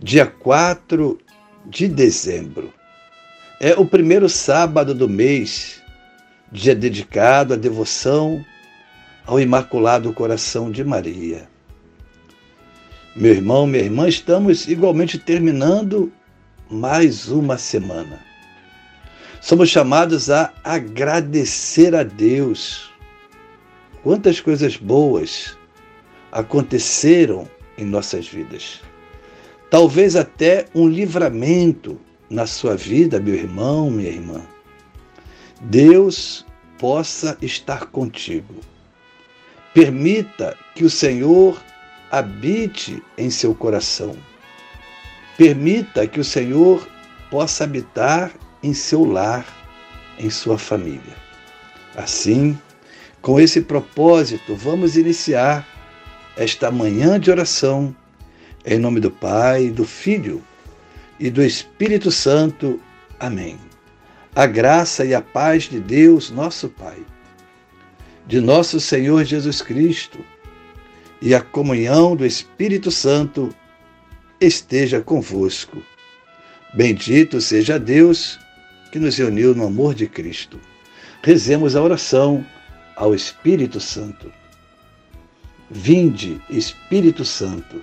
dia 4 de dezembro. É o primeiro sábado do mês, dia dedicado à devoção ao Imaculado Coração de Maria. Meu irmão, minha irmã, estamos igualmente terminando mais uma semana. Somos chamados a agradecer a Deus. Quantas coisas boas aconteceram em nossas vidas talvez até um livramento na sua vida, meu irmão, minha irmã. Deus possa estar contigo. Permita que o Senhor habite em seu coração. Permita que o Senhor possa habitar em seu lar, em sua família. Assim, com esse propósito, vamos iniciar esta manhã de oração em nome do Pai, do Filho e do Espírito Santo. Amém. A graça e a paz de Deus, nosso Pai, de nosso Senhor Jesus Cristo e a comunhão do Espírito Santo esteja convosco. Bendito seja Deus que nos uniu no amor de Cristo. Rezemos a oração ao Espírito Santo. Vinde, Espírito Santo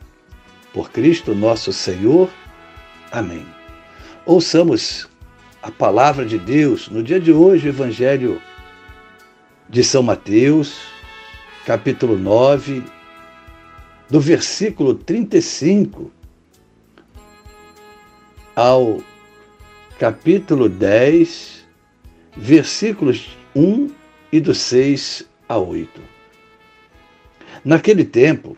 por Cristo nosso Senhor. Amém. Ouçamos a palavra de Deus no dia de hoje, o Evangelho de São Mateus, capítulo 9, do versículo 35 ao capítulo 10, versículos 1 e do 6 a 8. Naquele tempo,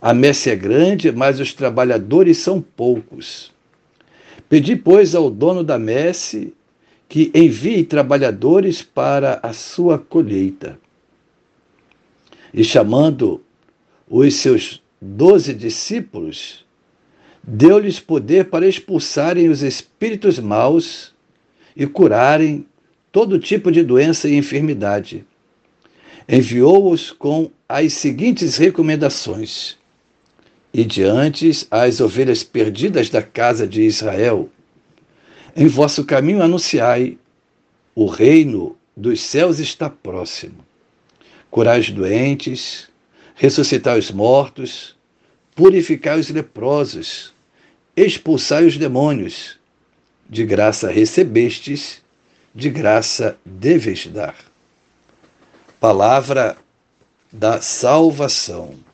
a messe é grande, mas os trabalhadores são poucos. Pedi, pois, ao dono da messe que envie trabalhadores para a sua colheita. E chamando os seus doze discípulos, deu-lhes poder para expulsarem os espíritos maus e curarem todo tipo de doença e enfermidade. Enviou-os com as seguintes recomendações: e diante as ovelhas perdidas da casa de Israel. Em vosso caminho anunciai: o reino dos céus está próximo. Curai os doentes, ressuscitai os mortos, purificai os leprosos, expulsai os demônios. De graça recebestes, de graça deveis dar. Palavra da salvação.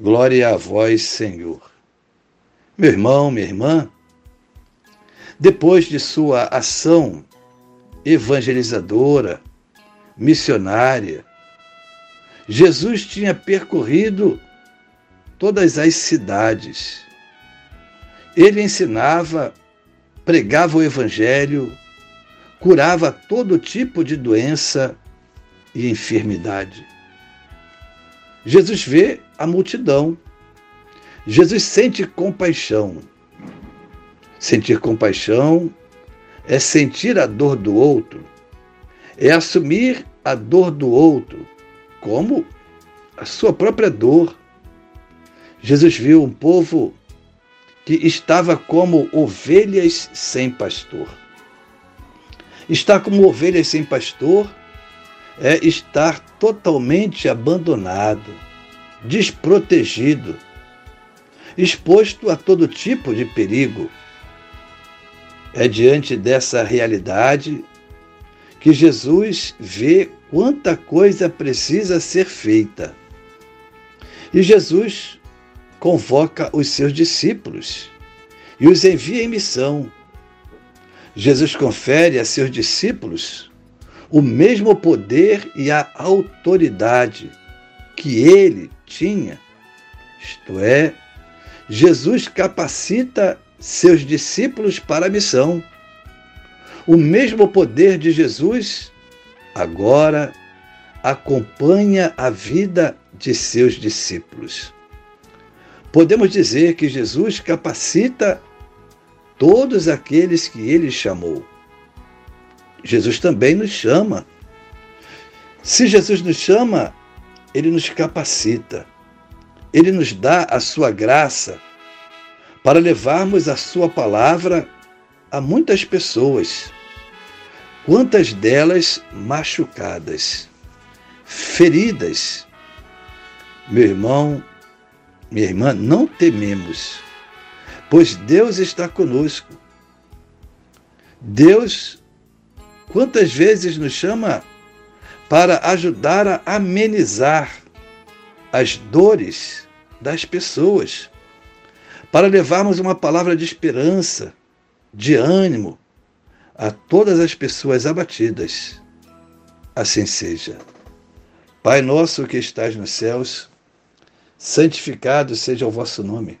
Glória a vós, Senhor. Meu irmão, minha irmã, depois de sua ação evangelizadora, missionária, Jesus tinha percorrido todas as cidades. Ele ensinava, pregava o Evangelho, curava todo tipo de doença e enfermidade. Jesus vê a multidão. Jesus sente compaixão. Sentir compaixão é sentir a dor do outro, é assumir a dor do outro como a sua própria dor. Jesus viu um povo que estava como ovelhas sem pastor. Estar como ovelhas sem pastor é estar totalmente abandonado, desprotegido, exposto a todo tipo de perigo. É diante dessa realidade que Jesus vê quanta coisa precisa ser feita. E Jesus convoca os seus discípulos e os envia em missão. Jesus confere a seus discípulos o mesmo poder e a autoridade que ele tinha. Isto é, Jesus capacita seus discípulos para a missão. O mesmo poder de Jesus agora acompanha a vida de seus discípulos. Podemos dizer que Jesus capacita todos aqueles que ele chamou. Jesus também nos chama. Se Jesus nos chama, ele nos capacita. Ele nos dá a sua graça para levarmos a sua palavra a muitas pessoas. Quantas delas machucadas, feridas. Meu irmão, minha irmã, não tememos, pois Deus está conosco. Deus, quantas vezes nos chama para ajudar a amenizar as dores das pessoas, para levarmos uma palavra de esperança, de ânimo a todas as pessoas abatidas. Assim seja. Pai nosso que estás nos céus, santificado seja o vosso nome.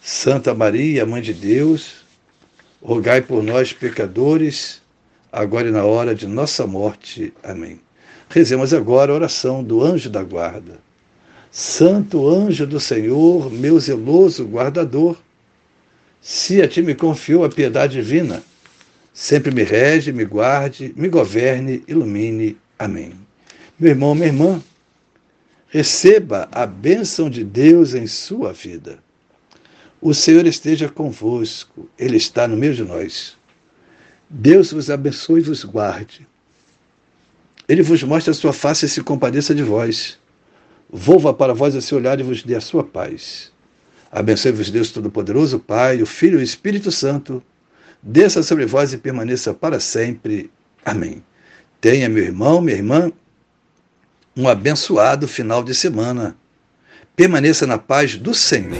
Santa Maria, Mãe de Deus, rogai por nós, pecadores, agora e na hora de nossa morte. Amém. Rezemos agora a oração do anjo da guarda. Santo anjo do Senhor, meu zeloso guardador, se a ti me confiou a piedade divina, sempre me rege, me guarde, me governe, ilumine. Amém. Meu irmão, minha irmã, Receba a bênção de Deus em sua vida. O Senhor esteja convosco, Ele está no meio de nós. Deus vos abençoe e vos guarde. Ele vos mostre a sua face e se compadeça de vós. Volva para vós o seu olhar e vos dê a sua paz. Abençoe-vos Deus Todo-Poderoso, Pai, o Filho e o Espírito Santo. Desça sobre vós e permaneça para sempre. Amém. Tenha, meu irmão, minha irmã, um abençoado final de semana. Permaneça na paz do Senhor.